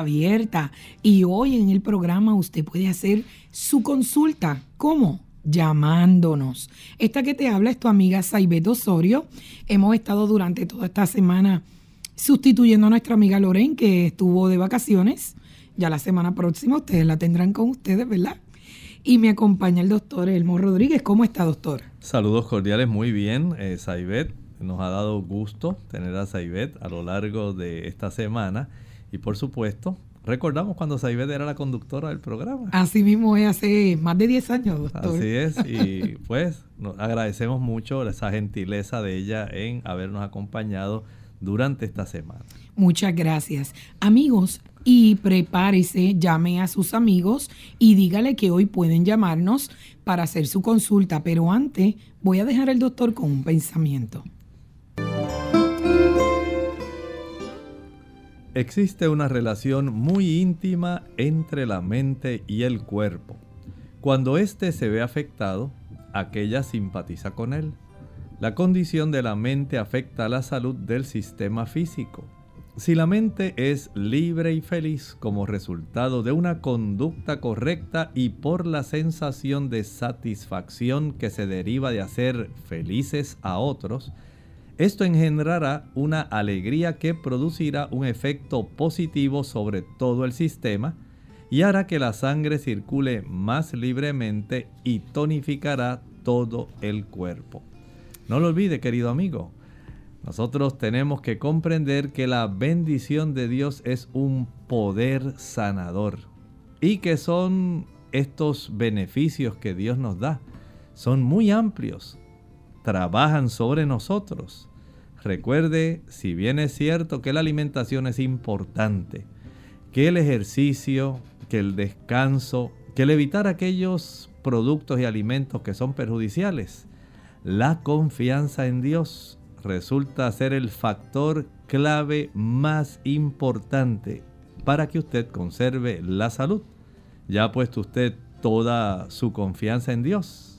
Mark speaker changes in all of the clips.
Speaker 1: Abierta y hoy en el programa usted puede hacer su consulta. ¿Cómo? Llamándonos. Esta que te habla es tu amiga Saibet Osorio. Hemos estado durante toda esta semana sustituyendo a nuestra amiga Loren que estuvo de vacaciones. Ya la semana próxima ustedes la tendrán con ustedes, ¿verdad? Y me acompaña el doctor Elmo Rodríguez. ¿Cómo está, doctor?
Speaker 2: Saludos cordiales, muy bien, eh, Saibet. Nos ha dado gusto tener a Saibet a lo largo de esta semana y por supuesto recordamos cuando Saibet era la conductora del programa.
Speaker 1: Así mismo es, hace más de 10 años, doctor.
Speaker 2: Así es, y pues nos agradecemos mucho esa gentileza de ella en habernos acompañado durante esta semana.
Speaker 1: Muchas gracias. Amigos, y prepárese, llame a sus amigos y dígale que hoy pueden llamarnos para hacer su consulta, pero antes voy a dejar al doctor con un pensamiento.
Speaker 2: Existe una relación muy íntima entre la mente y el cuerpo. Cuando éste se ve afectado, aquella simpatiza con él. La condición de la mente afecta a la salud del sistema físico. Si la mente es libre y feliz como resultado de una conducta correcta y por la sensación de satisfacción que se deriva de hacer felices a otros, esto engendrará una alegría que producirá un efecto positivo sobre todo el sistema y hará que la sangre circule más libremente y tonificará todo el cuerpo. No lo olvide, querido amigo. Nosotros tenemos que comprender que la bendición de Dios es un poder sanador y que son estos beneficios que Dios nos da. Son muy amplios. Trabajan sobre nosotros Recuerde, si bien es cierto que la alimentación es importante, que el ejercicio, que el descanso, que el evitar aquellos productos y alimentos que son perjudiciales, la confianza en Dios resulta ser el factor clave más importante para que usted conserve la salud. Ya ha puesto usted toda su confianza en Dios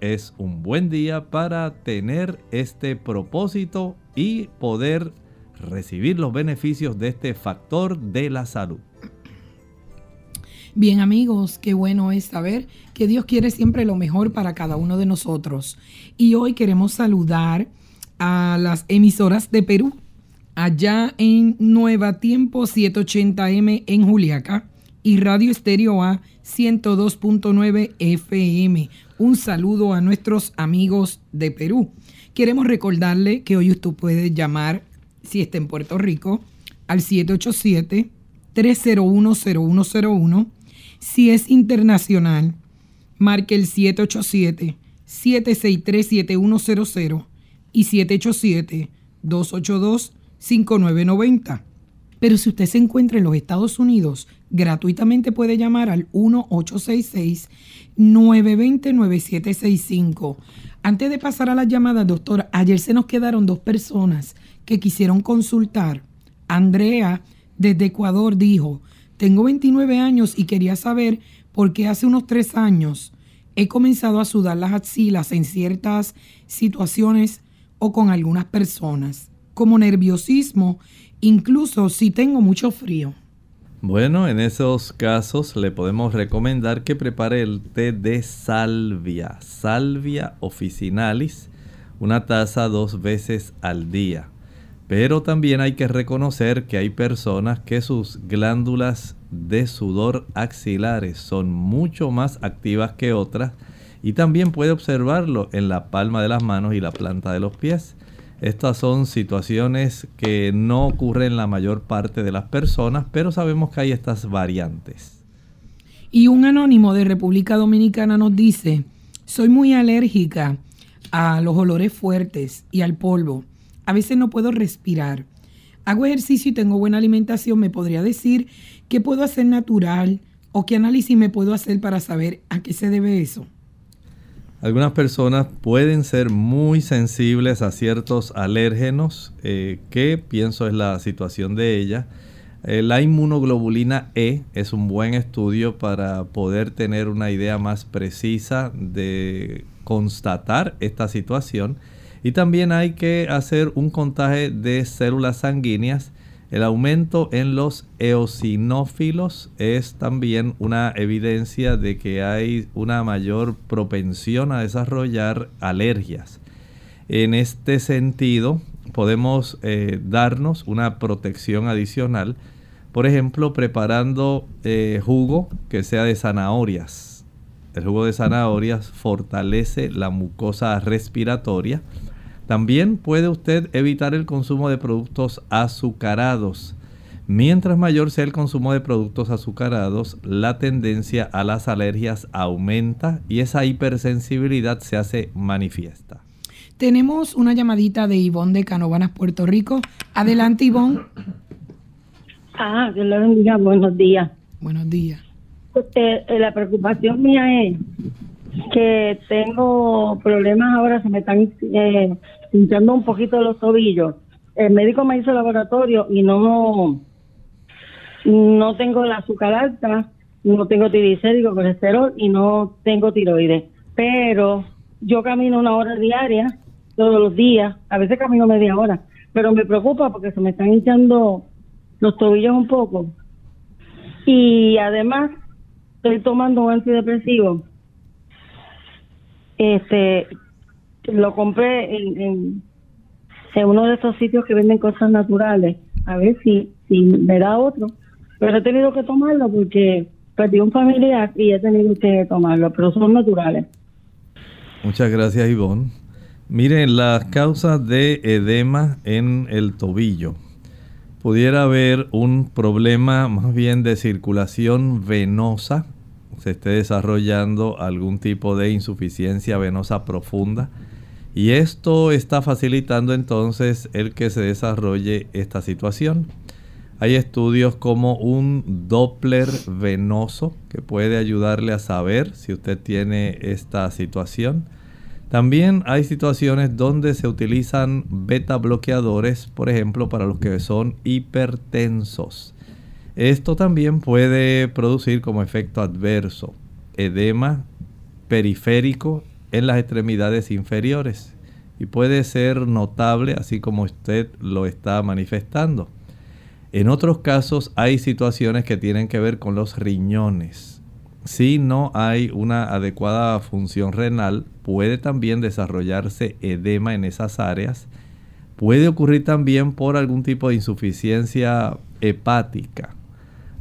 Speaker 2: es un buen día para tener este propósito y poder recibir los beneficios de este factor de la salud.
Speaker 1: Bien amigos, qué bueno es saber que Dios quiere siempre lo mejor para cada uno de nosotros. Y hoy queremos saludar a las emisoras de Perú, allá en Nueva Tiempo 780M en Juliaca y Radio Estéreo A 102.9 FM. Un saludo a nuestros amigos de Perú. Queremos recordarle que hoy usted puede llamar, si está en Puerto Rico, al 787-301-0101. Si es internacional, marque el 787-763-7100 y 787-282-5990. Pero si usted se encuentra en los Estados Unidos, gratuitamente puede llamar al 1-866-920-9765. Antes de pasar a las llamadas, doctor, ayer se nos quedaron dos personas que quisieron consultar. Andrea, desde Ecuador, dijo, tengo 29 años y quería saber por qué hace unos tres años he comenzado a sudar las axilas en ciertas situaciones o con algunas personas, como nerviosismo incluso si tengo mucho frío.
Speaker 2: Bueno, en esos casos le podemos recomendar que prepare el té de salvia, salvia officinalis, una taza dos veces al día. Pero también hay que reconocer que hay personas que sus glándulas de sudor axilares son mucho más activas que otras y también puede observarlo en la palma de las manos y la planta de los pies. Estas son situaciones que no ocurren en la mayor parte de las personas, pero sabemos que hay estas variantes.
Speaker 1: Y un anónimo de República Dominicana nos dice, soy muy alérgica a los olores fuertes y al polvo. A veces no puedo respirar. Hago ejercicio y tengo buena alimentación. ¿Me podría decir qué puedo hacer natural o qué análisis me puedo hacer para saber a qué se debe eso?
Speaker 2: Algunas personas pueden ser muy sensibles a ciertos alérgenos, eh, que pienso es la situación de ella. Eh, la inmunoglobulina E es un buen estudio para poder tener una idea más precisa de constatar esta situación. Y también hay que hacer un contaje de células sanguíneas. El aumento en los eosinófilos es también una evidencia de que hay una mayor propensión a desarrollar alergias. En este sentido, podemos eh, darnos una protección adicional, por ejemplo, preparando eh, jugo que sea de zanahorias. El jugo de zanahorias fortalece la mucosa respiratoria también puede usted evitar el consumo de productos azucarados. Mientras mayor sea el consumo de productos azucarados, la tendencia a las alergias aumenta y esa hipersensibilidad se hace manifiesta.
Speaker 1: Tenemos una llamadita de Ivonne de Canovanas, Puerto Rico. Adelante, Ivonne.
Speaker 3: Ah, que le bendiga. Buenos días.
Speaker 1: Buenos días.
Speaker 3: Eh, la preocupación mía es que tengo problemas ahora, se me están eh, hinchando un poquito los tobillos. El médico me hizo laboratorio y no, no tengo el azúcar alta, no tengo triglicéridos, colesterol y no tengo tiroides. Pero yo camino una hora diaria, todos los días, a veces camino media hora, pero me preocupa porque se me están hinchando los tobillos un poco. Y además estoy tomando un antidepresivo este lo compré en, uno de esos sitios que venden cosas naturales a ver si, si me da otro. Pero he tenido que tomarlo porque perdí un familiar y he tenido que tomarlo pero son naturales.
Speaker 2: Muchas gracias Ivonne. Miren las causas de edema en el tobillo. Pudiera haber un problema más bien de circulación venosa se esté desarrollando algún tipo de insuficiencia venosa profunda. Y esto está facilitando entonces el que se desarrolle esta situación. Hay estudios como un Doppler venoso que puede ayudarle a saber si usted tiene esta situación. También hay situaciones donde se utilizan beta bloqueadores, por ejemplo, para los que son hipertensos. Esto también puede producir como efecto adverso edema periférico en las extremidades inferiores y puede ser notable así como usted lo está manifestando. En otros casos hay situaciones que tienen que ver con los riñones. Si no hay una adecuada función renal, puede también desarrollarse edema en esas áreas. Puede ocurrir también por algún tipo de insuficiencia hepática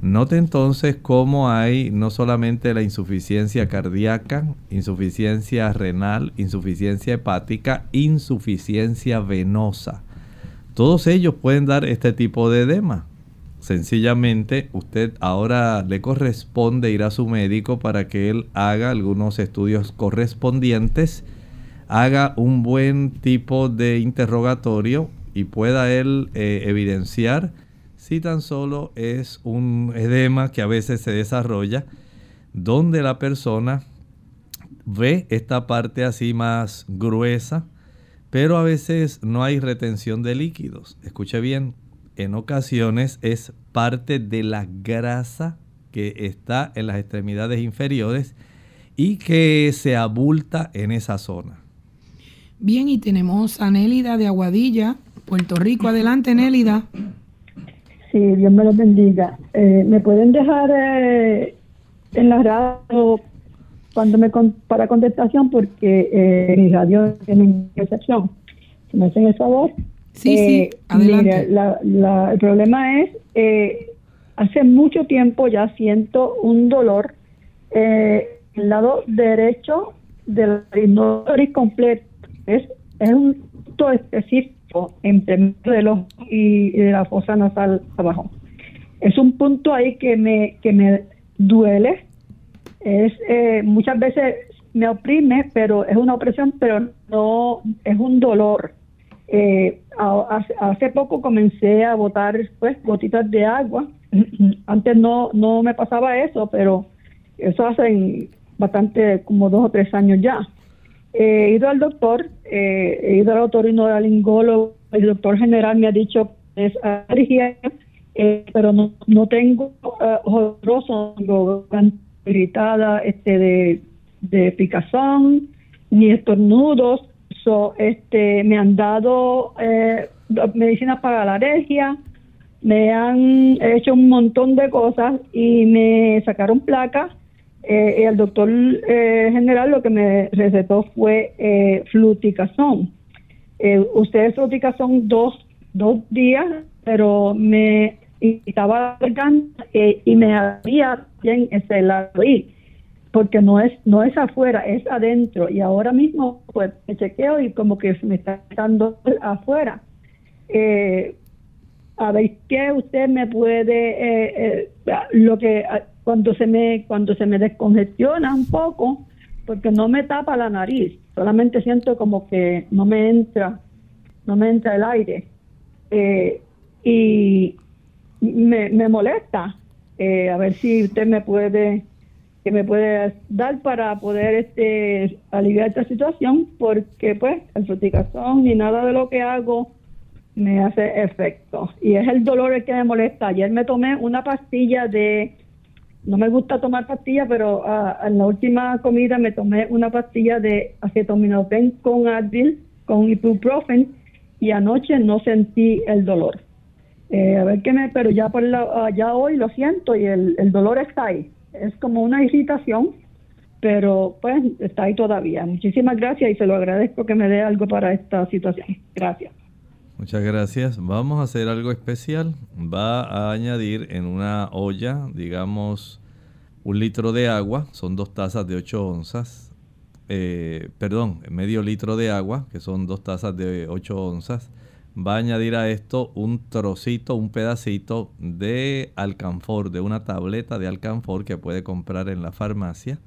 Speaker 2: Note entonces cómo hay no solamente la insuficiencia cardíaca, insuficiencia renal, insuficiencia hepática, insuficiencia venosa. Todos ellos pueden dar este tipo de edema. Sencillamente usted ahora le corresponde ir a su médico para que él haga algunos estudios correspondientes, haga un buen tipo de interrogatorio y pueda él eh, evidenciar si tan solo es un edema que a veces se desarrolla donde la persona ve esta parte así más gruesa, pero a veces no hay retención de líquidos. Escuche bien, en ocasiones es parte de la grasa que está en las extremidades inferiores y que se abulta en esa zona.
Speaker 1: Bien, y tenemos a Nélida de Aguadilla, Puerto Rico. Adelante, Nélida.
Speaker 4: Sí, Dios me lo bendiga. Eh, ¿Me pueden dejar eh, en la radio cuando me para contestación porque eh, mis radios tienen excepción. Si me hacen el favor.
Speaker 1: Sí, sí, eh, adelante.
Speaker 4: el problema es, eh, hace mucho tiempo ya siento un dolor eh, el lado derecho del dolor completo. Es, es un punto específico entre del ojo y, de la fosa nasal abajo. Es un punto ahí que me, que me duele. Es eh, muchas veces me oprime, pero es una opresión, pero no es un dolor. Eh, hace, poco comencé a botar pues gotitas de agua. Antes no no me pasaba eso, pero eso hace bastante, como dos o tres años ya. He ido al doctor, eh, he ido al otorrinolaringólogo, el doctor general me ha dicho que es alergia, eh, pero no, no tengo uh, ojos irritada este de, de picazón ni estornudos so, este me han dado eh, medicinas para la alergia me han hecho un montón de cosas y me sacaron placas eh, el doctor eh, general lo que me recetó fue eh, fluticasón. Eh, ustedes fluticasón dos, dos días, pero me estaba eh, y me había bien ese ahí, porque no es no es afuera, es adentro. Y ahora mismo pues me chequeo y como que me está dando afuera. a ver qué usted me puede, lo que cuando se me cuando se me descongestiona un poco porque no me tapa la nariz solamente siento como que no me entra no me entra el aire. Eh, y me, me molesta eh, a ver si usted me puede que me puede dar para poder este aliviar esta situación porque pues el fruticazón ni nada de lo que hago me hace efecto. Y es el dolor el que me molesta. Ayer me tomé una pastilla de no me gusta tomar pastillas, pero ah, en la última comida me tomé una pastilla de acetaminofén con Advil, con ibuprofen, y anoche no sentí el dolor. Eh, a ver qué me, pero ya por la, ah, ya hoy lo siento y el, el dolor está ahí. Es como una irritación, pero pues está ahí todavía. Muchísimas gracias y se lo agradezco que me dé algo para esta situación. Gracias.
Speaker 2: Muchas gracias. Vamos a hacer algo especial. Va a añadir en una olla, digamos, un litro de agua, son dos tazas de 8 onzas. Eh, perdón, medio litro de agua, que son dos tazas de 8 onzas. Va a añadir a esto un trocito, un pedacito de alcanfor, de una tableta de alcanfor que puede comprar en la farmacia.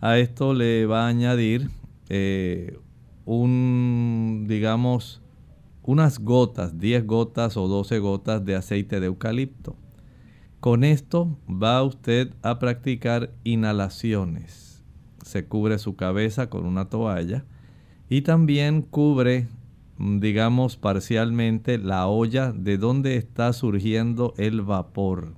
Speaker 2: A esto le va a añadir eh, un, digamos, unas gotas, 10 gotas o 12 gotas de aceite de eucalipto. Con esto va usted a practicar inhalaciones. Se cubre su cabeza con una toalla y también cubre, digamos, parcialmente la olla de donde está surgiendo el vapor.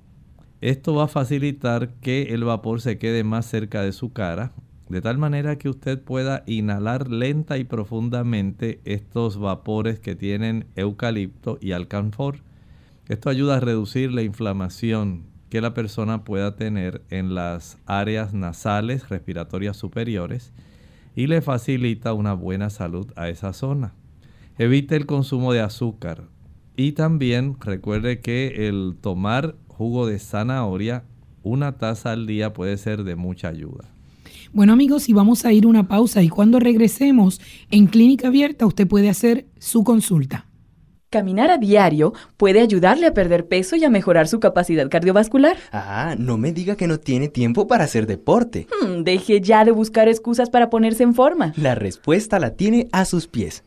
Speaker 2: Esto va a facilitar que el vapor se quede más cerca de su cara de tal manera que usted pueda inhalar lenta y profundamente estos vapores que tienen eucalipto y alcanfor. Esto ayuda a reducir la inflamación que la persona pueda tener en las áreas nasales respiratorias superiores y le facilita una buena salud a esa zona. Evite el consumo de azúcar y también recuerde que el tomar jugo de zanahoria una taza al día puede ser de mucha ayuda.
Speaker 1: Bueno amigos, y vamos a ir una pausa y cuando regresemos en Clínica Abierta usted puede hacer su consulta.
Speaker 5: Caminar a diario puede ayudarle a perder peso y a mejorar su capacidad cardiovascular.
Speaker 6: Ah, no me diga que no tiene tiempo para hacer deporte.
Speaker 5: Hmm, deje ya de buscar excusas para ponerse en forma.
Speaker 6: La respuesta la tiene a sus pies.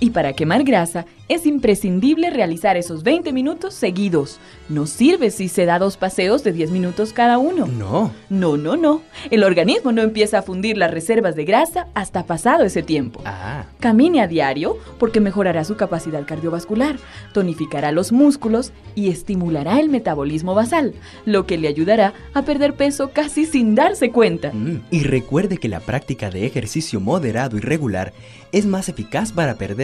Speaker 5: Y para quemar grasa es imprescindible realizar esos 20 minutos seguidos. No sirve si se da dos paseos de 10 minutos cada uno.
Speaker 6: No.
Speaker 5: No, no, no. El organismo no empieza a fundir las reservas de grasa hasta pasado ese tiempo.
Speaker 6: Ah.
Speaker 5: Camine a diario porque mejorará su capacidad cardiovascular, tonificará los músculos y estimulará el metabolismo basal, lo que le ayudará a perder peso casi sin darse cuenta.
Speaker 6: Mm, Y recuerde que la práctica de ejercicio moderado y regular es más eficaz para perder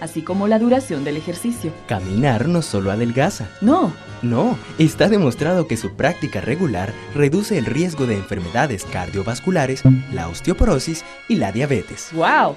Speaker 5: así como la duración del ejercicio.
Speaker 6: Caminar no solo adelgaza.
Speaker 5: No,
Speaker 6: No, está demostrado que su práctica regular reduce el riesgo de enfermedades cardiovasculares, la osteoporosis y la diabetes.
Speaker 5: ¡wow!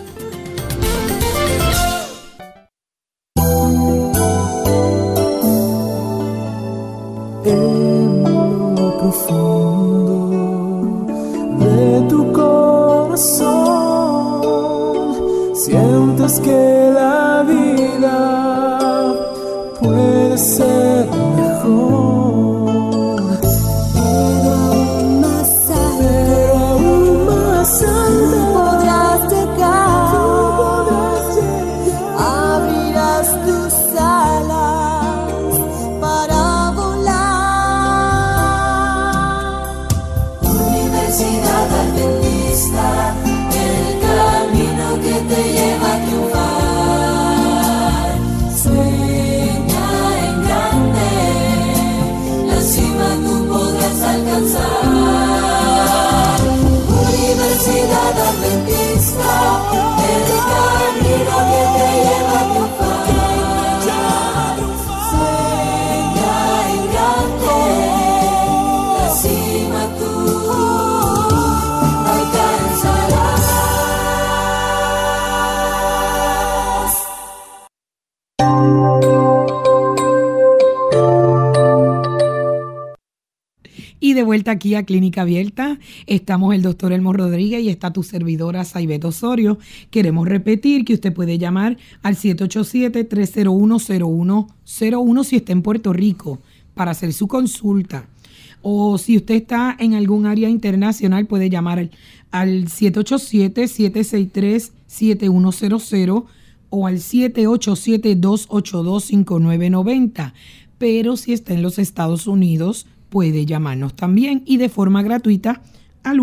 Speaker 1: Vuelta aquí a Clínica Abierta, estamos el doctor Elmo Rodríguez y está tu servidora Saibet Osorio. Queremos repetir que usted puede llamar al 787-301-0101 si está en Puerto Rico para hacer su consulta. O si usted está en algún área internacional, puede llamar al, al 787-763-7100 o al 787-282-5990. Pero si está en los Estados Unidos, puede llamarnos también y de forma gratuita al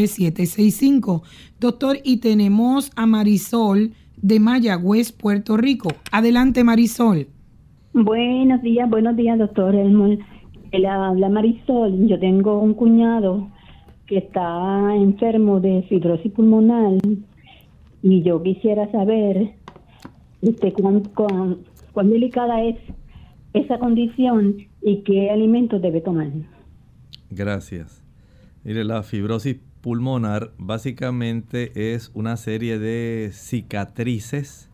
Speaker 1: 1-866-920-9765. Doctor, y tenemos a Marisol de Mayagüez, Puerto Rico. Adelante, Marisol.
Speaker 7: Buenos días, buenos días, doctor Elmore. Habla Marisol. Yo tengo un cuñado que está enfermo de fibrosis pulmonar y yo quisiera saber este, cuán- cuán delicada es esa condición y qué alimentos debe tomar.
Speaker 2: Gracias. Mire, la fibrosis pulmonar básicamente es una serie de cicatrices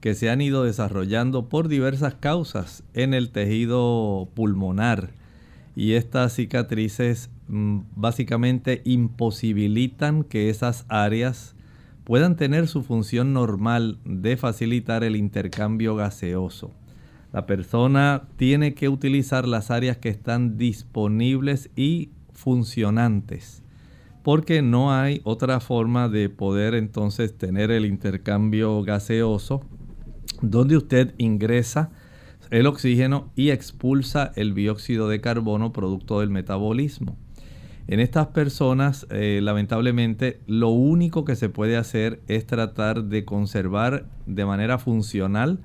Speaker 2: que se han ido desarrollando por diversas causas en el tejido pulmonar. Y estas cicatrices mm, básicamente imposibilitan que esas áreas puedan tener su función normal de facilitar el intercambio gaseoso. La persona tiene que utilizar las áreas que están disponibles y funcionantes, porque no hay otra forma de poder entonces tener el intercambio gaseoso donde usted ingresa el oxígeno y expulsa el dióxido de carbono producto del metabolismo. En estas personas, eh, lamentablemente, lo único que se puede hacer es tratar de conservar de manera funcional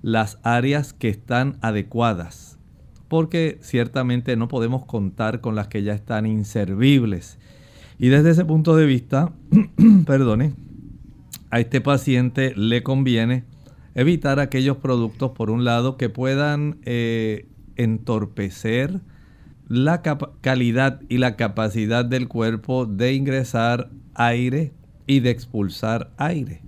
Speaker 2: las áreas que están adecuadas, porque ciertamente no podemos contar con las que ya están inservibles. Y desde ese punto de vista, perdone, a este paciente le conviene evitar aquellos productos, por un lado, que puedan eh, entorpecer la calidad y la capacidad del cuerpo de ingresar aire y de expulsar aire.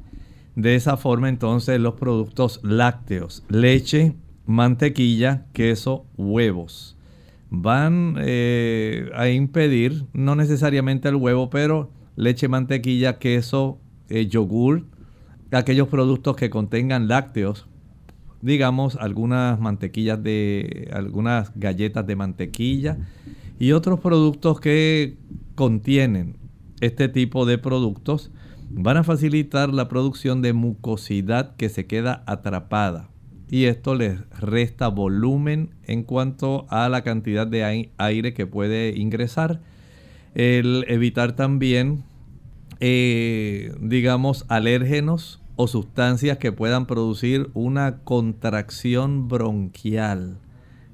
Speaker 2: De esa forma entonces los productos lácteos, leche, mantequilla, queso, huevos, van eh, a impedir, no necesariamente el huevo, pero leche, mantequilla, queso, eh, yogur, aquellos productos que contengan lácteos, digamos algunas mantequillas de, algunas galletas de mantequilla y otros productos que contienen este tipo de productos van a facilitar la producción de mucosidad que se queda atrapada y esto les resta volumen en cuanto a la cantidad de aire que puede ingresar. El evitar también, eh, digamos, alérgenos o sustancias que puedan producir una contracción bronquial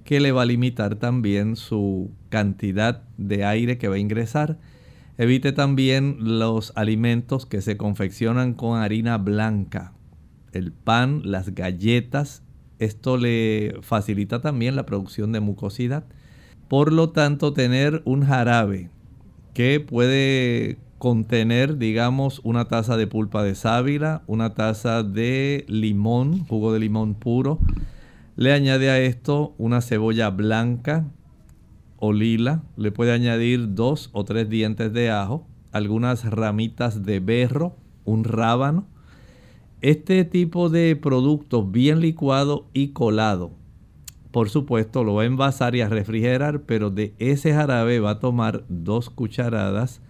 Speaker 2: que le va a limitar también su cantidad de aire que va a ingresar Evite también los alimentos que se confeccionan con harina blanca, el pan, las galletas. Esto le facilita también la producción de mucosidad. Por lo tanto, tener un jarabe que puede contener, digamos, una taza de pulpa de sábila, una taza de limón, jugo de limón puro. Le añade a esto una cebolla blanca, o lila, le puede añadir dos o tres dientes de ajo, algunas ramitas de berro, un rábano. Este tipo de productos bien licuado y colado, por supuesto lo va a envasar y a refrigerar, pero de ese jarabe va a tomar dos cucharadas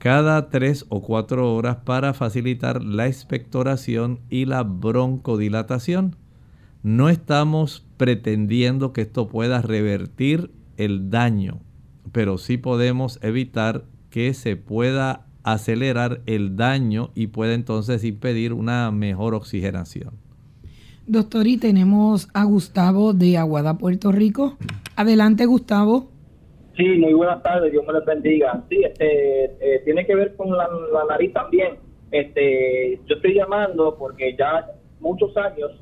Speaker 2: cada tres o cuatro horas para facilitar la expectoración y la broncodilatación. No estamos pretendiendo que esto pueda revertir el daño, pero sí podemos evitar que se pueda acelerar el daño y pueda entonces impedir una mejor oxigenación.
Speaker 1: Doctor, y tenemos a Gustavo de Aguada, Puerto Rico. Adelante, Gustavo.
Speaker 8: Sí, muy buenas tardes, Dios me les bendiga. Sí, este, eh, tiene que ver con la, nariz también. Este, yo estoy llamando porque ya muchos años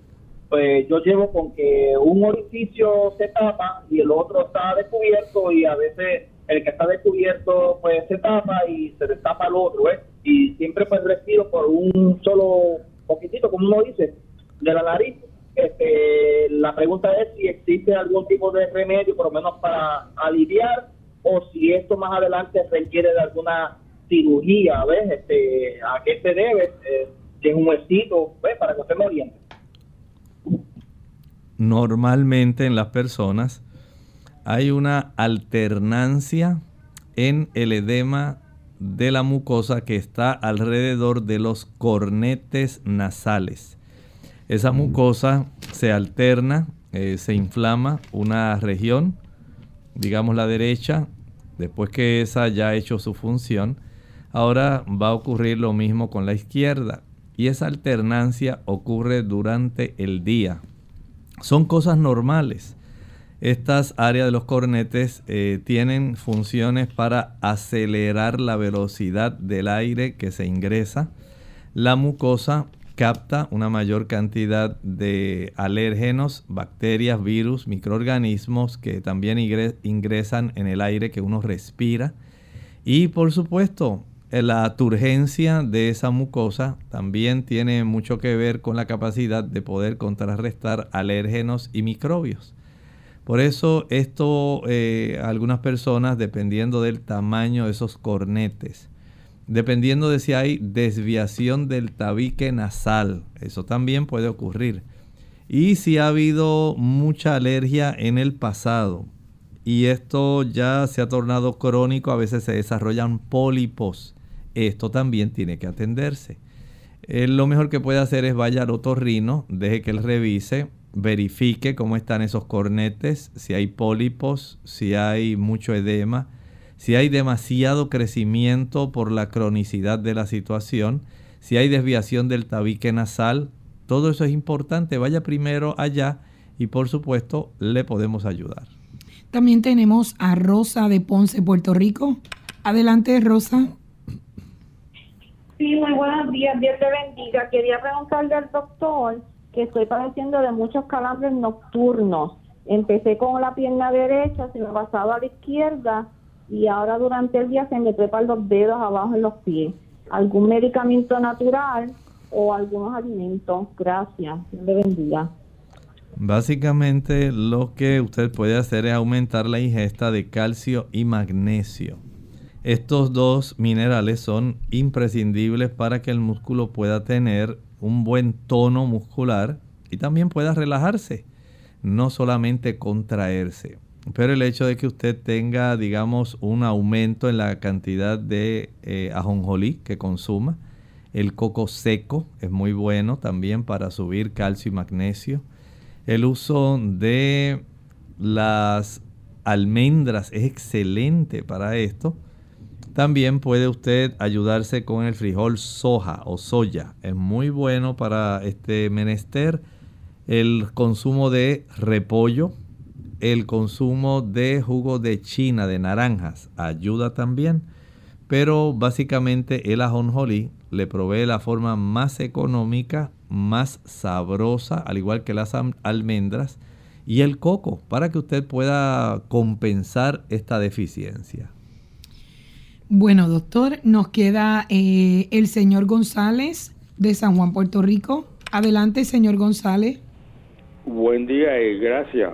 Speaker 8: pues yo llevo con que un orificio se tapa y el otro está descubierto y a veces el que está descubierto pues se tapa y se destapa el otro, ¿eh? Y siempre pues respiro por un solo poquitito, como uno dice, de la nariz. Este, la pregunta es si existe algún tipo de remedio, por lo menos para aliviar, o si esto más adelante requiere de alguna cirugía, ¿ves? Este, ¿A qué se debe? Eh, es un huesito, ¿ves? Para que usted me oriente
Speaker 2: normalmente en las personas hay una alternancia en el edema de la mucosa que está alrededor de los cornetes nasales. Esa mucosa se alterna, eh, se inflama una región, digamos la derecha, después que esa ya ha hecho su función, ahora va a ocurrir lo mismo con la izquierda. Y esa alternancia ocurre durante el día, son cosas normales. Estas áreas de los cornetes eh, tienen funciones para acelerar la velocidad del aire que se ingresa. La mucosa capta una mayor cantidad de alérgenos, bacterias, virus, microorganismos que también ingresan en el aire que uno respira. Y por supuesto, eh, la turgencia de esa mucosa también tiene mucho que ver con la capacidad de poder contrarrestar alérgenos y microbios. Por eso esto, eh, algunas personas, dependiendo del tamaño de esos cornetes, dependiendo de si hay desviación del tabique nasal, eso también puede ocurrir. Y si ha habido mucha alergia en el pasado y esto ya se ha tornado crónico, a veces se desarrollan pólipos esto también tiene que atenderse. lo mejor que puede hacer es vaya al otorrino, deje que él revise, verifique cómo están esos cornetes, si hay pólipos, si hay mucho edema, si hay demasiado crecimiento por la cronicidad de la situación, si hay desviación del tabique nasal, todo eso es importante. Vaya primero allá y por supuesto le podemos ayudar.
Speaker 1: También tenemos a Rosa de Ponce, Puerto Rico. Adelante, Rosa.
Speaker 9: Sí, muy buenos días, Dios te bendiga. Quería preguntarle al doctor que estoy padeciendo de muchos calambres nocturnos. Empecé con la pierna derecha, se me ha pasado a la izquierda y ahora durante el día se me trepan los dedos abajo en los pies. ¿Algún medicamento natural o algunos alimentos? Gracias, Dios le bendiga.
Speaker 2: Básicamente lo que usted puede hacer es aumentar la ingesta de calcio y magnesio. Estos dos minerales son imprescindibles para que el músculo pueda tener un buen tono muscular y también pueda relajarse, no solamente contraerse. Pero el hecho de que usted tenga, digamos, un aumento en la cantidad de eh, ajonjolí que consuma, el coco seco es muy bueno también para subir calcio y magnesio. El uso de las almendras es excelente para esto. También puede usted ayudarse con el frijol soja o soya. Es muy bueno para este menester. El consumo de repollo, el consumo de jugo de china, de naranjas, ayuda también. Pero básicamente el ajonjolí le provee la forma más económica, más sabrosa, al igual que las almendras y el coco, para que usted pueda compensar esta deficiencia.
Speaker 1: Bueno, doctor, nos queda eh, el señor González de San Juan, Puerto Rico. Adelante, señor González.
Speaker 10: Buen día y gracias.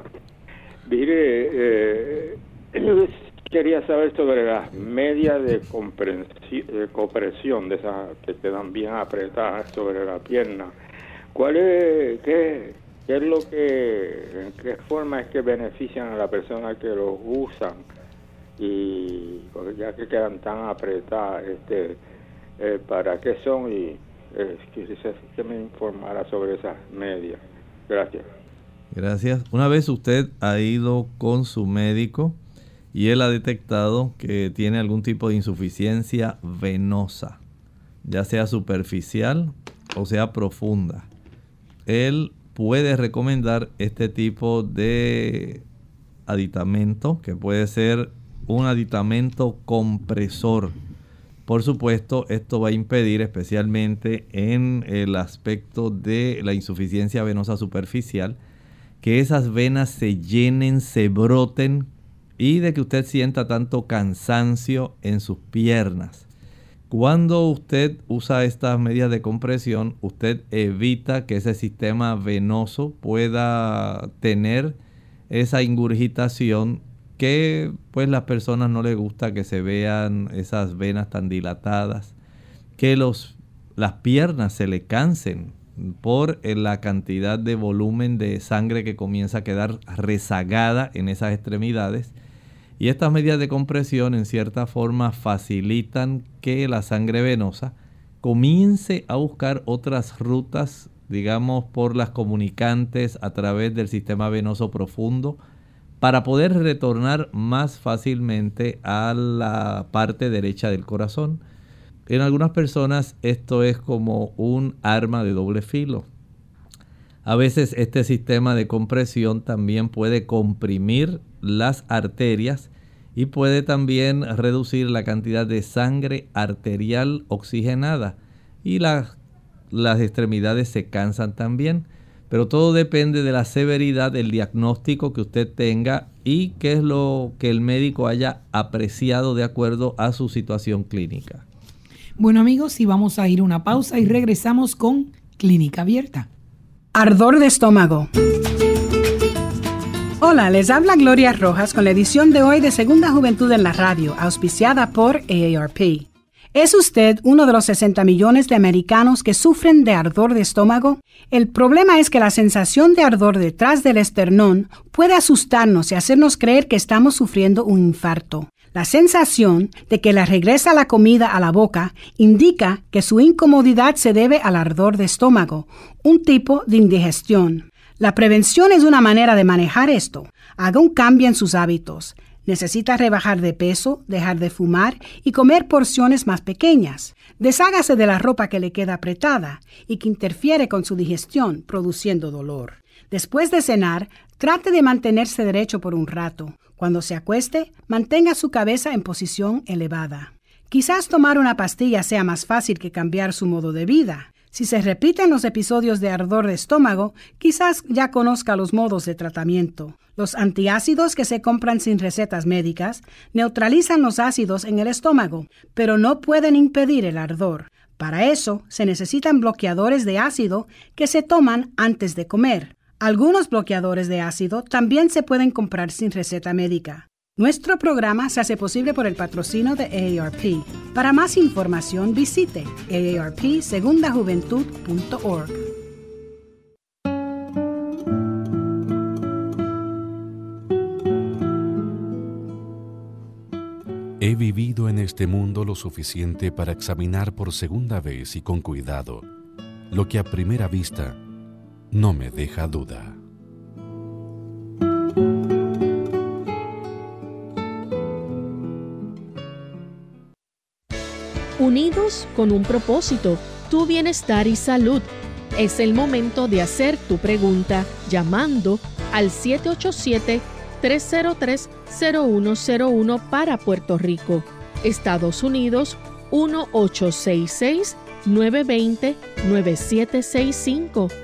Speaker 10: Mire, eh, quería saber sobre las medias de, de compresión, de esas que te dan bien apretadas sobre la pierna. ¿Cuál es, qué, es lo que, en qué forma es que benefician a la persona que los usan? Y ya que quedan tan apretadas, este, eh, ¿para qué son? Y eh, que me informara sobre esas medias. Gracias.
Speaker 2: Gracias. Una vez usted ha ido con su médico y él ha detectado que tiene algún tipo de insuficiencia venosa, ya sea superficial o sea profunda. Él puede recomendar este tipo de aditamento, que puede ser un aditamento compresor. Por supuesto, esto va a impedir especialmente en el aspecto de la insuficiencia venosa superficial que esas venas se llenen, se broten y de que usted sienta tanto cansancio en sus piernas. Cuando usted usa estas medidas de compresión, usted evita que ese sistema venoso pueda tener esa ingurgitación que pues las personas no les gusta que se vean esas venas tan dilatadas, que los, las piernas se le cansen por la cantidad de volumen de sangre que comienza a quedar rezagada en esas extremidades y estas medidas de compresión en cierta forma facilitan que la sangre venosa comience a buscar otras rutas, digamos, por las comunicantes a través del sistema venoso profundo, para poder retornar más fácilmente a la parte derecha del corazón. En algunas personas esto es como un arma de doble filo. A veces este sistema de compresión también puede comprimir las arterias y puede también reducir la cantidad de sangre arterial oxigenada y las, extremidades se cansan también. Pero todo depende de la severidad del diagnóstico que usted tenga y qué es lo que el médico haya apreciado de acuerdo a su situación clínica.
Speaker 1: Bueno amigos, y vamos a ir una pausa y regresamos con Clínica Abierta. Ardor de estómago.
Speaker 11: Hola, les habla Gloria Rojas con la edición de hoy de Segunda Juventud en la Radio, auspiciada por AARP. ¿Es usted uno de los 60 millones de americanos que sufren de ardor de estómago? El problema es que la sensación de ardor detrás del esternón puede asustarnos y hacernos creer que estamos sufriendo un infarto. La sensación de que le regresa la comida a la boca indica que su incomodidad se debe al ardor de estómago, un tipo de indigestión. La prevención es una manera de manejar esto. Haga un cambio en sus hábitos. Necesita rebajar de peso, dejar de fumar y comer porciones más pequeñas. Deshágase de la ropa que le queda apretada y que interfiere con su digestión, produciendo dolor. Después de cenar, trate de mantenerse derecho por un rato. Cuando se acueste, mantenga su cabeza en posición elevada. Quizás tomar una pastilla sea más fácil que cambiar su modo de vida. Si se repiten los episodios de ardor de estómago, quizás ya conozca los modos de tratamiento. Los antiácidos que se compran sin recetas médicas neutralizan los ácidos en el estómago, pero no pueden impedir el ardor. Para eso se necesitan bloqueadores de ácido que se toman antes de comer. Algunos bloqueadores de ácido también se pueden comprar sin receta médica. Nuestro programa se hace posible por el patrocino de AARP. Para más información visite aarpsegundajuventud.org.
Speaker 12: He vivido en este mundo lo suficiente para examinar por segunda vez y con cuidado lo que a primera vista no me deja duda.
Speaker 13: Unidos con un propósito, tu bienestar y salud. Es el momento de hacer tu pregunta llamando al 787-303-0101 para Puerto Rico, Estados Unidos 1866-920-9765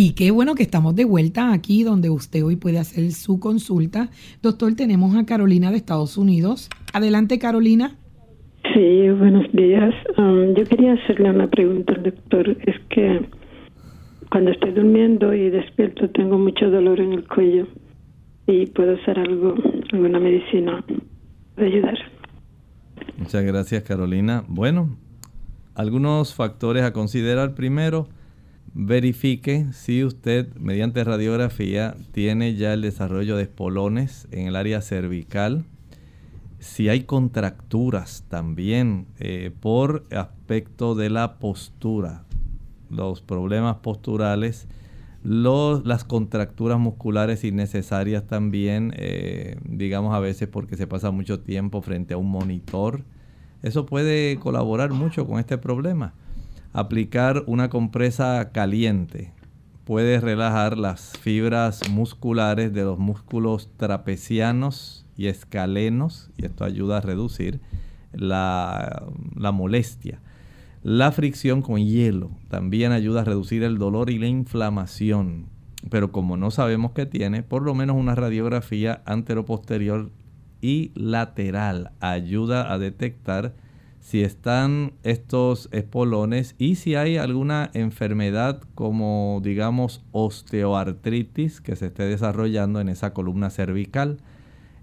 Speaker 1: Y qué bueno que estamos de vuelta aquí donde usted hoy puede hacer su consulta. Doctor, tenemos a Carolina de Estados Unidos. Adelante, Carolina.
Speaker 14: Sí, buenos días. Um, yo quería hacerle una pregunta al doctor. Es que cuando estoy durmiendo y despierto tengo mucho dolor en el cuello y puedo hacer algo, alguna medicina de ayudar.
Speaker 2: Muchas gracias Carolina. Bueno, algunos factores a considerar. Primero, verifique si usted mediante radiografía tiene ya el desarrollo de espolones en el área cervical. Si hay contracturas también eh, por aspecto de la postura, los problemas posturales, las contracturas musculares innecesarias también, eh, digamos a veces porque se pasa mucho tiempo frente a un monitor. Eso puede colaborar mucho con este problema. Aplicar una compresa caliente puede relajar las fibras musculares de los músculos trapecianos y escalenos y esto ayuda a reducir la, la molestia. La fricción con hielo también ayuda a reducir el dolor y la inflamación. Pero como no sabemos qué tiene, por lo menos una radiografía anteroposterior y lateral ayuda a detectar si están estos espolones y si hay alguna enfermedad como digamos osteoartritis que se esté desarrollando en esa columna cervical.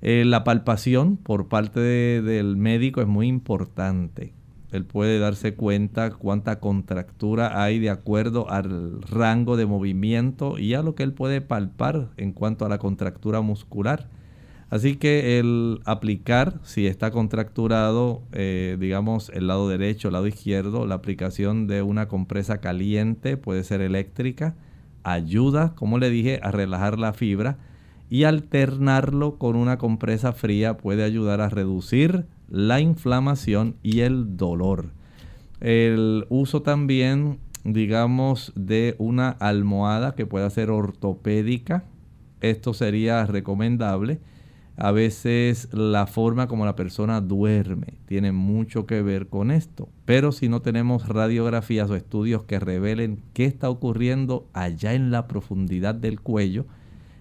Speaker 2: Eh, la palpación por parte del médico es muy importante. Él puede darse cuenta cuánta contractura hay de acuerdo al rango de movimiento y a lo que él puede palpar en cuanto a la contractura muscular. Así que el aplicar, si está contracturado, eh, digamos, el lado derecho, el lado izquierdo, la aplicación de una compresa caliente, puede ser eléctrica, ayuda, como le dije, a relajar la fibra y alternarlo con una compresa fría puede ayudar a reducir la inflamación y el dolor. El uso también, digamos, de una almohada que pueda ser ortopédica, esto sería recomendable a veces la forma como la persona duerme tiene mucho que ver con esto. Pero si no tenemos radiografías o estudios que revelen qué está ocurriendo allá en la profundidad del cuello,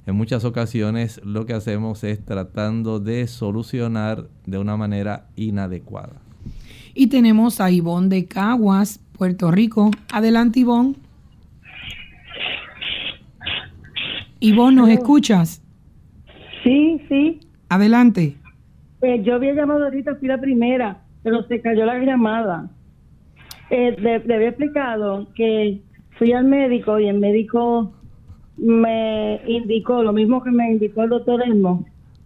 Speaker 2: en muchas ocasiones lo que hacemos es tratando de solucionar de una manera inadecuada.
Speaker 1: Y tenemos a Ivonne de Caguas, Puerto Rico. Adelante, Ivonne. Ivonne, ¿nos escuchas?
Speaker 3: Sí, sí.
Speaker 1: Adelante.
Speaker 3: Eh, yo había llamado ahorita, fui la primera, pero se cayó la llamada. Eh, le, le había explicado que fui al médico y el médico me indicó lo mismo que me indicó el doctor Elmo,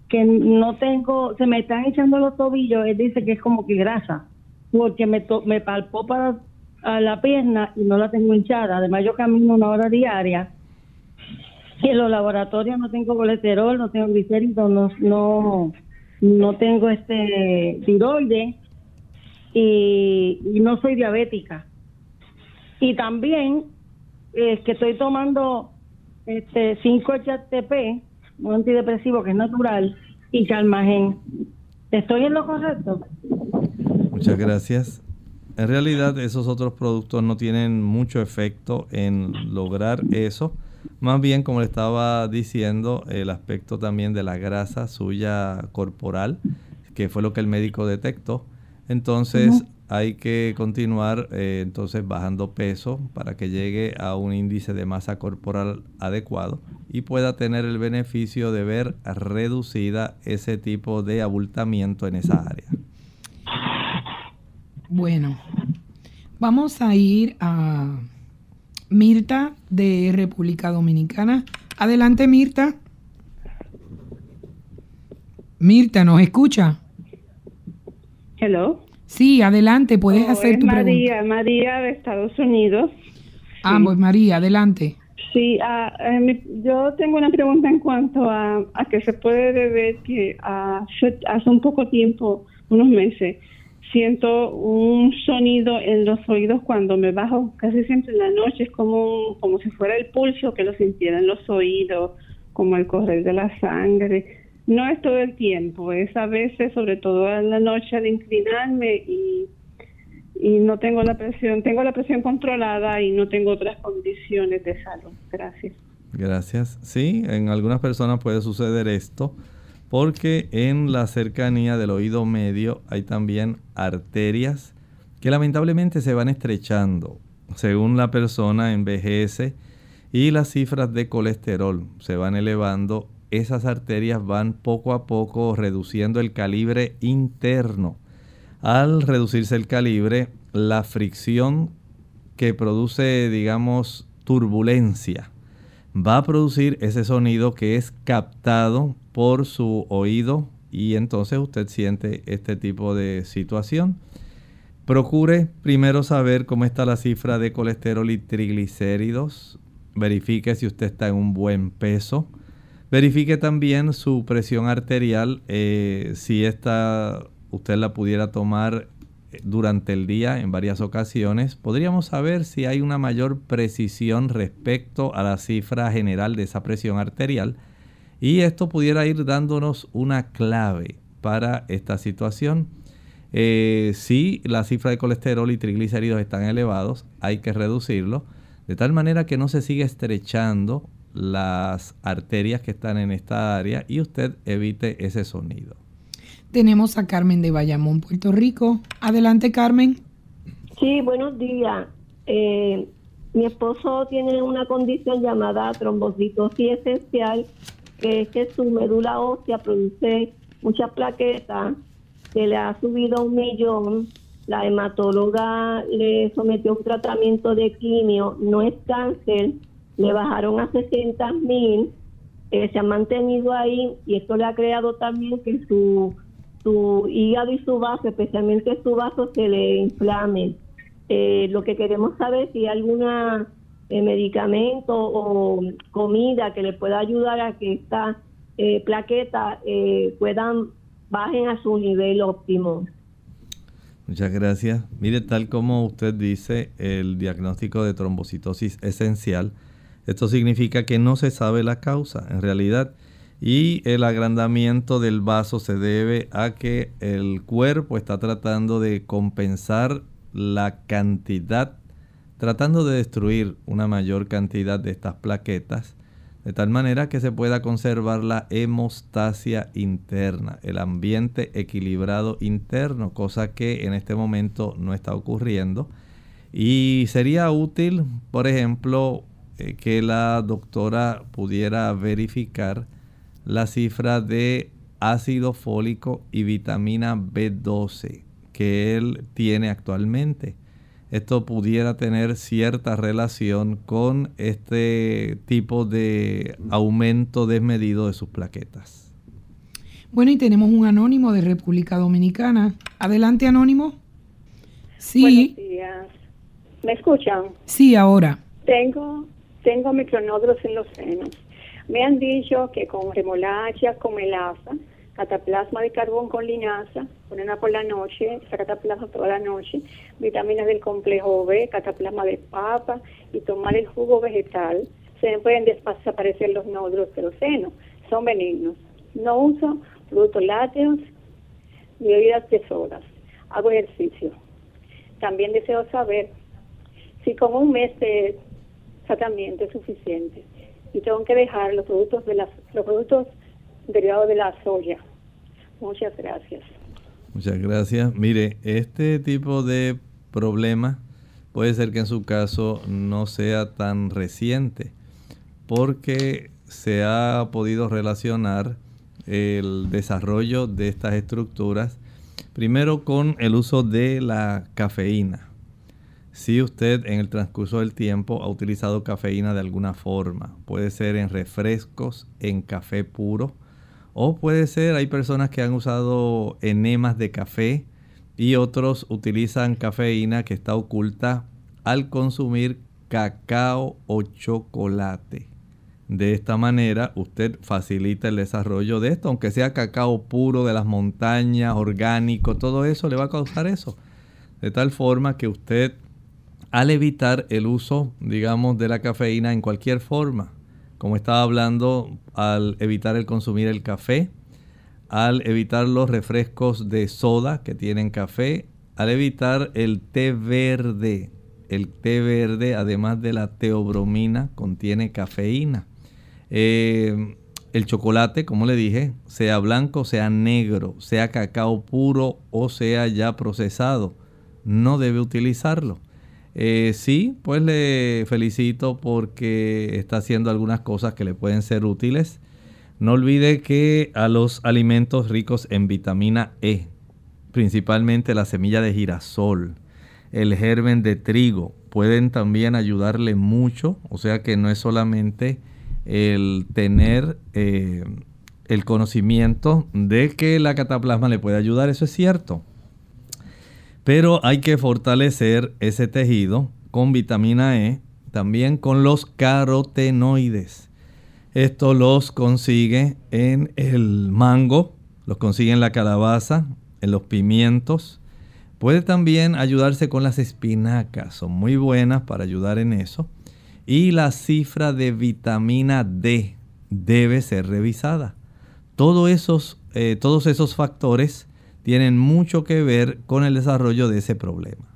Speaker 3: que no tengo, se me están echando los tobillos, él dice que es como que grasa, porque me, to- me palpó para a la pierna y no la tengo hinchada. Además, yo camino una hora diaria. En los laboratorios no tengo colesterol, no tengo glicéridos, no, no, tengo este tiroides y, no soy diabética. Y también es que estoy tomando este 5-HTP, un antidepresivo que es natural, y Calmagen. ¿Estoy en lo correcto?
Speaker 2: Muchas gracias. En realidad esos otros productos no tienen mucho efecto en lograr eso. Más bien, como le estaba diciendo, el aspecto también de la grasa suya corporal, que fue lo que el médico detectó. Entonces hay que continuar eh, entonces bajando peso para que llegue a un índice de masa corporal adecuado y pueda tener el beneficio de ver reducida ese tipo de abultamiento en esa área.
Speaker 1: Bueno, vamos a ir a Mirta de República Dominicana. Adelante, Mirta. Mirta, ¿nos escucha?
Speaker 15: Hello.
Speaker 1: Sí, adelante, puedes
Speaker 15: Oh,
Speaker 1: hacer
Speaker 15: es
Speaker 1: tu pregunta.
Speaker 15: María, María de Estados Unidos.
Speaker 1: Ah, pues María, adelante.
Speaker 15: Sí, ah, eh, mi- yo tengo una pregunta en cuanto a, a que se puede deber que ah, hace un poco tiempo, unos meses, siento un sonido en los oídos cuando me bajo, casi siempre en la noche, es como, como si fuera el pulso que lo sintiera en los oídos, como el correr de la sangre. No es todo el tiempo, es a veces, sobre todo en la noche, al inclinarme y y no tengo la presión, tengo la presión controlada y no tengo otras condiciones de salud. Gracias.
Speaker 2: Gracias. Sí, en algunas personas puede suceder esto porque en la cercanía del oído medio hay también arterias que lamentablemente se van estrechando según la persona envejece y las cifras de colesterol se van elevando. Esas arterias van poco a poco reduciendo el calibre interno. Al reducirse el calibre, la fricción que produce, digamos, turbulencia, va a producir ese sonido que es captado por su oído y entonces usted siente este tipo de situación. Procure primero saber cómo está la cifra de colesterol y triglicéridos. Verifique si usted está en un buen peso. Verifique también su presión arterial, eh, si esta usted la pudiera tomar eh, durante el día en varias ocasiones. Podríamos saber si hay una mayor precisión respecto a la cifra general de esa presión arterial y esto pudiera ir dándonos una clave para esta situación. Eh, si la cifra de colesterol y triglicéridos están elevados, hay que reducirlo de tal manera que no se siga estrechando las arterias que están en esta área y usted evite ese sonido.
Speaker 1: Tenemos a Carmen de Bayamón, Puerto Rico. Adelante, Carmen.
Speaker 16: Sí, buenos días. Eh, mi esposo tiene una condición llamada trombocitosis esencial, que es que su médula ósea produce muchas plaquetas, que le ha subido un millón. La hematóloga le sometió un tratamiento de quimio, no es cáncer, le bajaron a 60 mil, eh, se ha mantenido ahí y esto le ha creado también que su su hígado y su vaso, especialmente su vaso, se le inflame. Eh, lo que queremos saber si hay algún medicamento o comida que le pueda ayudar a que esta eh, plaqueta eh, puedan bajen a su nivel óptimo.
Speaker 2: Muchas gracias. Mire, tal como usted dice, el diagnóstico de trombocitosis esencial, esto significa que no se sabe la causa en realidad y el agrandamiento del vaso se debe a que el cuerpo está tratando de compensar la cantidad, tratando de destruir una mayor cantidad de estas plaquetas, de tal manera que se pueda conservar la hemostasia interna, el ambiente equilibrado interno, cosa que en este momento no está ocurriendo. Y sería útil, por ejemplo, eh, que la doctora pudiera verificar la cifra de ácido fólico y vitamina B12 que él tiene actualmente. Esto pudiera tener cierta relación con este tipo de aumento desmedido de sus plaquetas.
Speaker 1: Bueno, y tenemos un anónimo de República Dominicana. Adelante, anónimo. Sí.
Speaker 17: Buenos días. ¿Me escuchan?
Speaker 1: Sí, ahora.
Speaker 17: Tengo, tengo micronódulos en los senos. Me han dicho que con remolacha, con melaza, cataplasma de carbón con linaza, ponerla por la noche, esa cataplasma toda la noche, vitaminas del complejo B, cataplasma de papa y tomar el jugo vegetal, se pueden desaparecer los nódulos de los senos. Son benignos. No uso productos lácteos ni bebidas de. Hago ejercicio. También deseo saber si con un mes de tratamiento es suficiente y tengo que dejar los productos de las, los productos derivados de la soya. Muchas gracias.
Speaker 2: Muchas gracias. Mire, este tipo de problema puede ser que en su caso no sea tan reciente porque se ha podido relacionar el desarrollo de estas estructuras primero con el uso de la cafeína. Si usted en el transcurso del tiempo ha utilizado cafeína de alguna forma, puede ser en refrescos, en café puro, o puede ser, hay personas que han usado enemas de café y otros utilizan cafeína que está oculta al consumir cacao o chocolate. De esta manera usted facilita el desarrollo de esto, aunque sea cacao puro de las montañas, orgánico, todo eso le va a causar eso. De tal forma que usted al evitar el uso, digamos, de la cafeína en cualquier forma, como estaba hablando, al evitar el consumir el café, al evitar los refrescos de soda que tienen café, al evitar el té verde. El té verde, además de la teobromina, contiene cafeína. Eh, el chocolate, como le dije, sea blanco, sea negro, sea cacao puro o sea ya procesado, no debe utilizarlo. Eh, sí, pues le felicito porque está haciendo algunas cosas que le pueden ser útiles. No olvide que a los alimentos ricos en vitamina E, principalmente la semilla de girasol, el germen de trigo, pueden también ayudarle mucho. O sea que no es solamente el tener eh, el conocimiento de que la cataplasma le puede ayudar, eso es cierto. Pero hay que fortalecer ese tejido con vitamina E, también con los carotenoides. Esto los consigue en el mango, los consigue en la calabaza, en los pimientos. Puede también ayudarse con las espinacas, son muy buenas para ayudar en eso. Y la cifra de vitamina D debe ser revisada. esos, eh, todos esos factores tienen mucho que ver con el desarrollo de ese problema.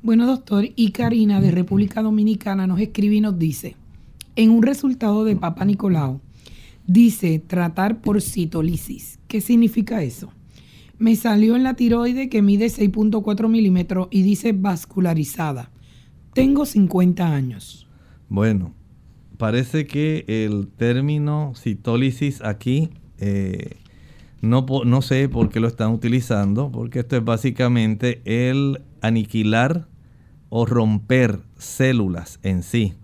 Speaker 1: Bueno, doctor, y Karina de República Dominicana nos escribe y nos dice, en un resultado de Papa Nicolau, dice tratar por citolisis. ¿Qué significa eso? Me salió en la tiroide que mide 6.4 milímetros y dice vascularizada. Tengo 50 años.
Speaker 2: Bueno, parece que el término citólisis aquí eh, no, no sé por qué lo están utilizando, porque esto es básicamente el aniquilar o romper células en sí.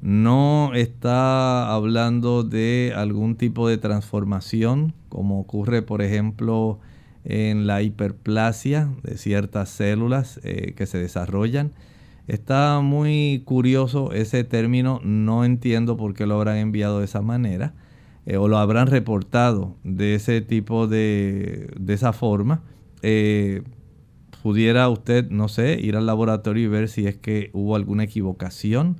Speaker 2: No está hablando de algún tipo de transformación, como ocurre, por ejemplo, en la hiperplasia de ciertas células eh, que se desarrollan. Está muy curioso ese término, no entiendo por qué lo habrán enviado de esa manera. Eh, o lo habrán reportado de ese tipo de, de esa forma, eh, pudiera usted, no sé, ir al laboratorio y ver si es que hubo alguna equivocación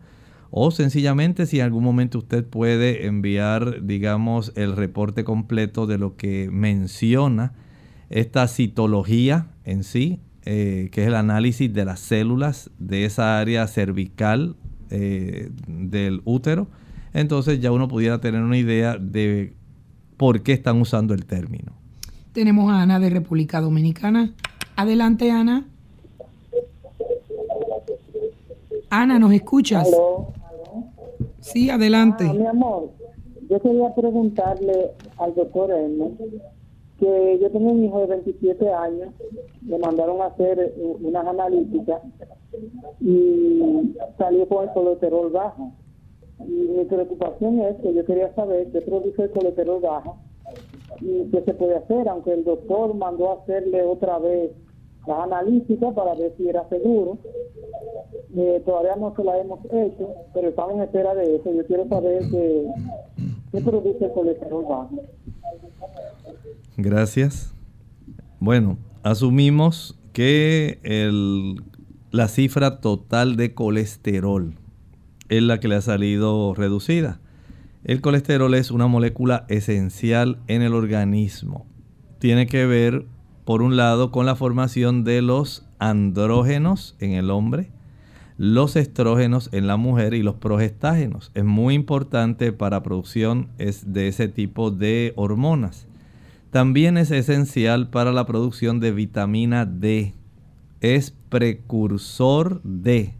Speaker 2: o sencillamente si en algún momento usted puede enviar, digamos, el reporte completo de lo que menciona esta citología en sí, eh, que es el análisis de las células de esa área cervical del útero entonces ya uno pudiera tener una idea de por qué están usando el término.
Speaker 1: Tenemos a Ana de República Dominicana. Adelante, Ana. Ana, ¿nos escuchas? Sí, adelante.
Speaker 18: Ah, mi amor, yo quería preguntarle al doctor M que yo tengo un hijo de 27 años, le mandaron a hacer unas analíticas y salió con el colesterol bajo. Y mi preocupación es que yo quería saber qué produce el colesterol bajo y qué se puede hacer, aunque el doctor mandó a hacerle otra vez las analíticas para ver si era seguro. Eh, todavía no se la hemos hecho, pero estamos en espera de eso. Yo quiero saber qué, produce el colesterol bajo.
Speaker 2: Gracias. Bueno, asumimos que el, la cifra total de colesterol es la que le ha salido reducida. El colesterol es una molécula esencial en el organismo. Tiene que ver, por un lado, con la formación de los andrógenos en el hombre, los estrógenos en la mujer y los progestágenos. Es muy importante para producción de ese tipo de hormonas. También es esencial para la producción de vitamina D. Es precursor de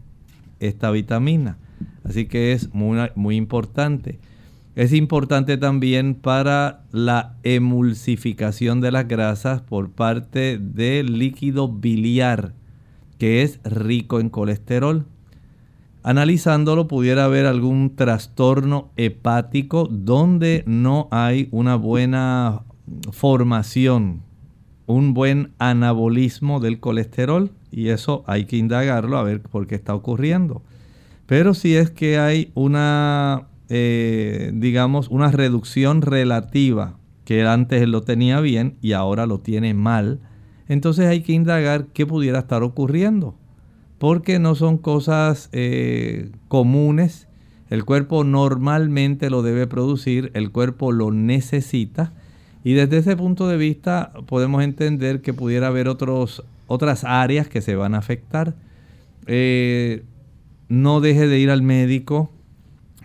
Speaker 2: esta vitamina. Así que es muy, importante. Es importante también para la emulsificación de las grasas por parte del líquido biliar, que es rico en colesterol. Analizándolo pudiera haber algún trastorno hepático donde no hay una buena formación, un buen anabolismo del colesterol y eso hay que indagarlo a ver por qué está ocurriendo. Pero si es que hay una, eh, digamos, una reducción relativa, que antes lo tenía bien y ahora lo tiene mal, entonces hay que indagar qué pudiera estar ocurriendo. Porque no son cosas eh, comunes. El cuerpo normalmente lo debe producir, el cuerpo lo necesita y desde ese punto de vista podemos entender que pudiera haber otros, otras áreas que se van a afectar. Eh, no deje de ir al médico,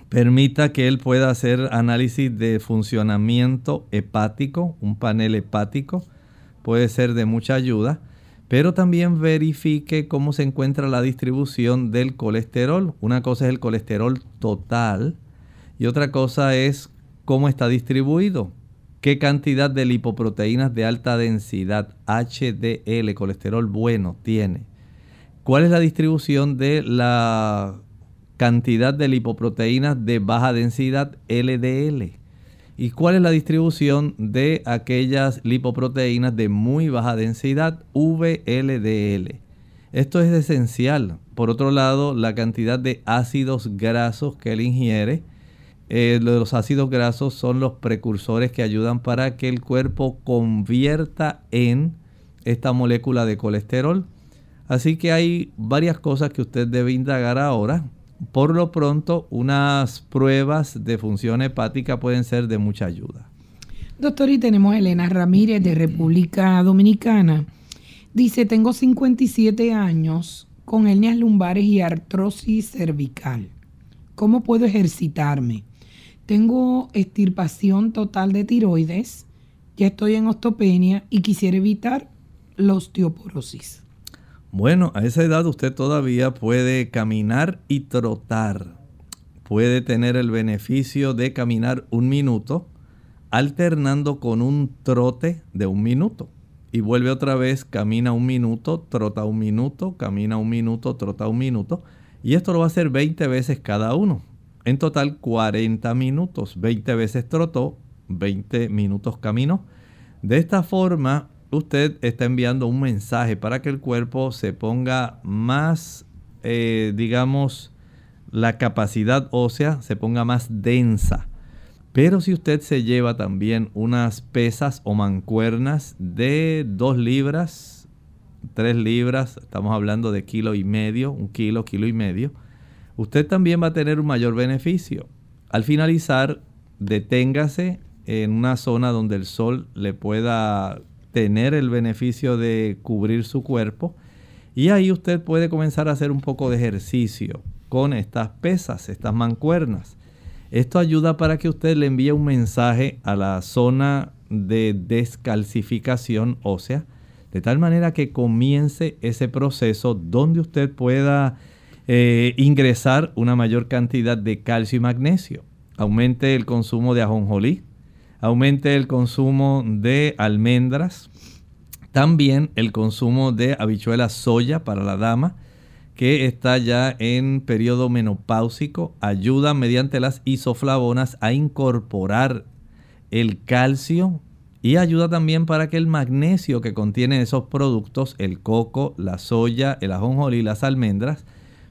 Speaker 2: permita que él pueda hacer análisis de funcionamiento hepático, un panel hepático, puede ser de mucha ayuda, pero también verifique cómo se encuentra la distribución del colesterol. Una cosa es el colesterol total y otra cosa es cómo está distribuido qué cantidad de lipoproteínas de alta densidad, HDL, colesterol bueno, tiene. ¿Cuál es la distribución de la cantidad de lipoproteínas de baja densidad, LDL? ¿Y cuál es la distribución de aquellas lipoproteínas de muy baja densidad, VLDL? Esto es esencial. Por otro lado, la cantidad de ácidos grasos que él ingiere, eh, los ácidos grasos son los precursores que ayudan para que el cuerpo convierta en esta molécula de colesterol. Así que hay varias cosas que usted debe indagar ahora. Por lo pronto, unas pruebas de función hepática pueden ser de mucha ayuda.
Speaker 1: Doctor, y tenemos a Elena Ramírez de República Dominicana. Dice, tengo 57 años con hernias lumbares y artrosis cervical. ¿Cómo puedo ejercitarme? Tengo extirpación total de tiroides, ya estoy en osteopenia y quisiera evitar la osteoporosis.
Speaker 2: Bueno, a esa edad usted todavía puede caminar y trotar. Puede tener el beneficio de caminar un minuto alternando con un trote de un minuto. Y vuelve otra vez, camina un minuto, trota un minuto, camina un minuto, trota un minuto. Y esto lo va a hacer 20 veces cada uno. En total 40 minutos, 20 veces trotó, 20 minutos caminó. De esta forma, usted está enviando un mensaje para que el cuerpo se ponga más, eh, digamos, la capacidad ósea se ponga más densa. Pero si usted se lleva también unas pesas o mancuernas de 2 libras, 3 libras, estamos hablando de kilo y medio, un kilo, kilo y medio, usted también va a tener un mayor beneficio. Al finalizar, deténgase en una zona donde el sol le pueda tener el beneficio de cubrir su cuerpo y ahí usted puede comenzar a hacer un poco de ejercicio con estas pesas, estas mancuernas. Esto ayuda para que usted le envíe un mensaje a la zona de descalcificación ósea, de tal manera que comience ese proceso donde usted pueda eh, ingresar una mayor cantidad de calcio y magnesio. Aumente el consumo de ajonjolí, aumente el consumo de almendras, también el consumo de habichuela soya para la dama que está ya en periodo menopáusico, ayuda mediante las isoflavonas a incorporar el calcio y ayuda también para que el magnesio que contienen esos productos, el coco, la soya, el ajonjolí y las almendras,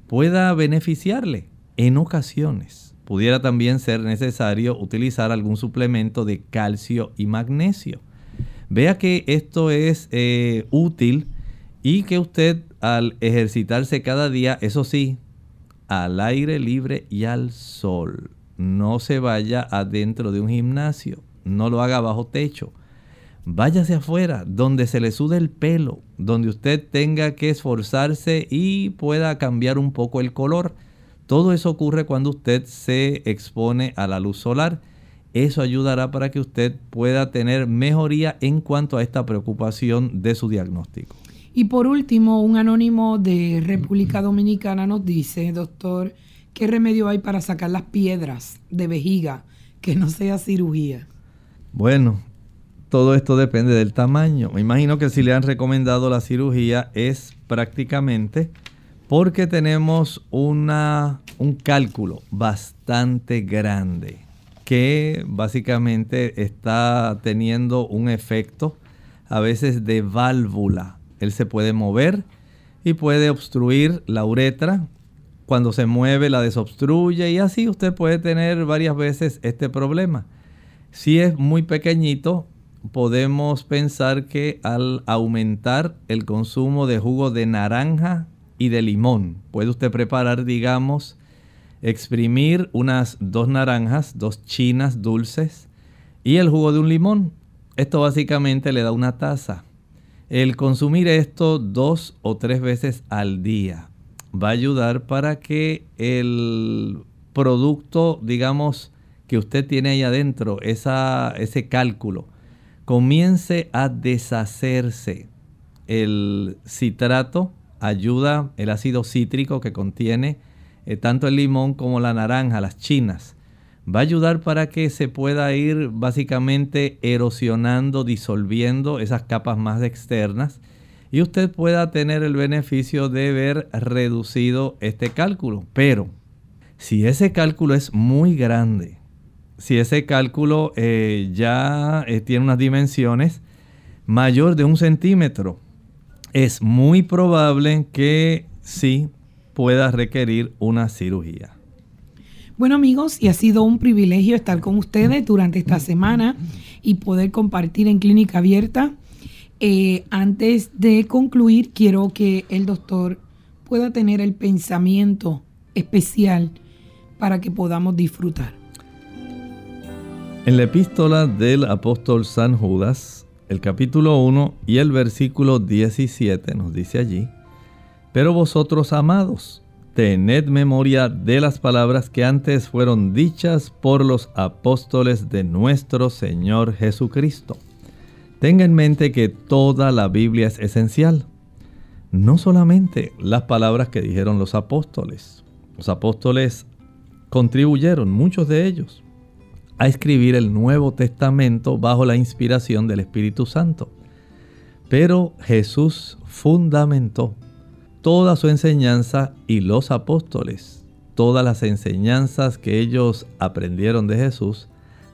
Speaker 2: pueda beneficiarle en ocasiones. Pudiera también ser necesario utilizar algún suplemento de calcio y magnesio. Vea que esto es eh, útil y que usted al ejercitarse cada día, eso sí, al aire libre y al sol, no se vaya adentro de un gimnasio, no lo haga bajo techo váyase afuera, donde se le sude el pelo, donde usted tenga que esforzarse y pueda cambiar un poco el color. Todo eso ocurre cuando usted se expone a la luz solar. Eso ayudará para que usted pueda tener mejoría en cuanto a esta preocupación de su diagnóstico.
Speaker 1: Y por último, un anónimo de República Dominicana nos dice, doctor, ¿qué remedio hay para sacar las piedras de vejiga que no sea cirugía?
Speaker 2: Bueno, todo esto depende del tamaño. Me imagino que si le han recomendado la cirugía es prácticamente porque tenemos una, un cálculo bastante grande que básicamente está teniendo un efecto a veces de válvula. Él se puede mover y puede obstruir la uretra. Cuando se mueve la desobstruye y así usted puede tener varias veces este problema. Si es muy pequeñito, podemos pensar que al aumentar el consumo de jugo de naranja y de limón, puede usted preparar, digamos, exprimir unas dos naranjas, dos chinas dulces y el jugo de un limón. Esto básicamente le da una taza. El consumir esto dos o tres veces al día va a ayudar para que el producto, digamos, que usted tiene ahí adentro, esa, ese cálculo, comience a deshacerse. El citrato ayuda, el ácido cítrico que contiene eh, tanto el limón como la naranja, las chinas, va a ayudar para que se pueda ir básicamente erosionando, disolviendo esas capas más externas y usted pueda tener el beneficio de ver reducido este cálculo. Pero si ese cálculo es muy grande, si ese cálculo eh, ya eh, tiene unas dimensiones mayor de un centímetro, es muy probable que sí pueda requerir una cirugía.
Speaker 1: Bueno amigos, y ha sido un privilegio estar con ustedes durante esta semana y poder compartir en Clínica Abierta. Eh, antes de concluir, quiero que el doctor pueda tener el pensamiento especial para que podamos disfrutar.
Speaker 2: En la epístola del apóstol San Judas, el capítulo 1 y el versículo 17 nos dice allí, Pero vosotros amados, tened memoria de las palabras que antes fueron dichas por los apóstoles de nuestro Señor Jesucristo. Tenga en mente que toda la Biblia es esencial, no solamente las palabras que dijeron los apóstoles. Los apóstoles contribuyeron, muchos de ellos, a escribir el Nuevo Testamento bajo la inspiración del Espíritu Santo. Pero Jesús fundamentó toda su enseñanza y los apóstoles, todas las enseñanzas que ellos aprendieron de Jesús,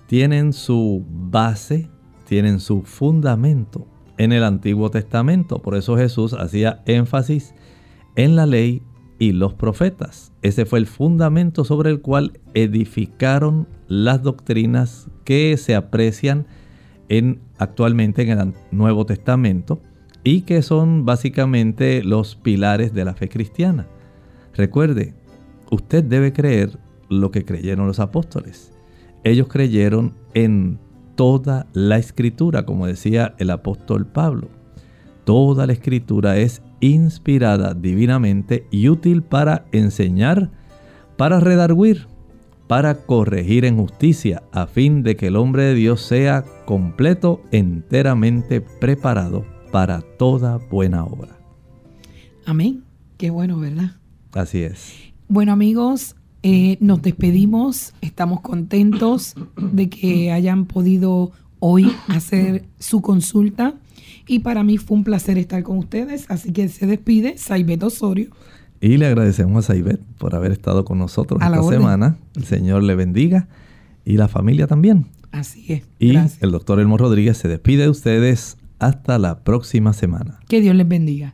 Speaker 2: tienen su base, tienen su fundamento en el Antiguo Testamento. Por eso Jesús hacía énfasis en la ley y los profetas. Ese fue el fundamento sobre el cual edificaron las doctrinas que se aprecian en, actualmente en el Nuevo Testamento y que son básicamente los pilares de la fe cristiana. Recuerde, usted debe creer lo que creyeron los apóstoles. Ellos creyeron en toda la escritura, como decía el apóstol Pablo. Toda la escritura es inspirada divinamente y útil para enseñar, para redarguir, para corregir en justicia, a fin de que el hombre de Dios sea completo, enteramente preparado para toda buena obra.
Speaker 1: Amén. Qué bueno, ¿verdad?
Speaker 2: Así es.
Speaker 1: Bueno amigos, eh, nos despedimos. Estamos contentos de que hayan podido hoy hacer su consulta. Y para mí fue un placer estar con ustedes. Así que se despide Saibet Osorio.
Speaker 2: Y le agradecemos a Saibet por haber estado con nosotros esta semana. El Señor le bendiga y la familia también.
Speaker 1: Así es.
Speaker 2: Y el doctor Elmo Rodríguez se despide de ustedes hasta la próxima semana.
Speaker 1: Que Dios les bendiga.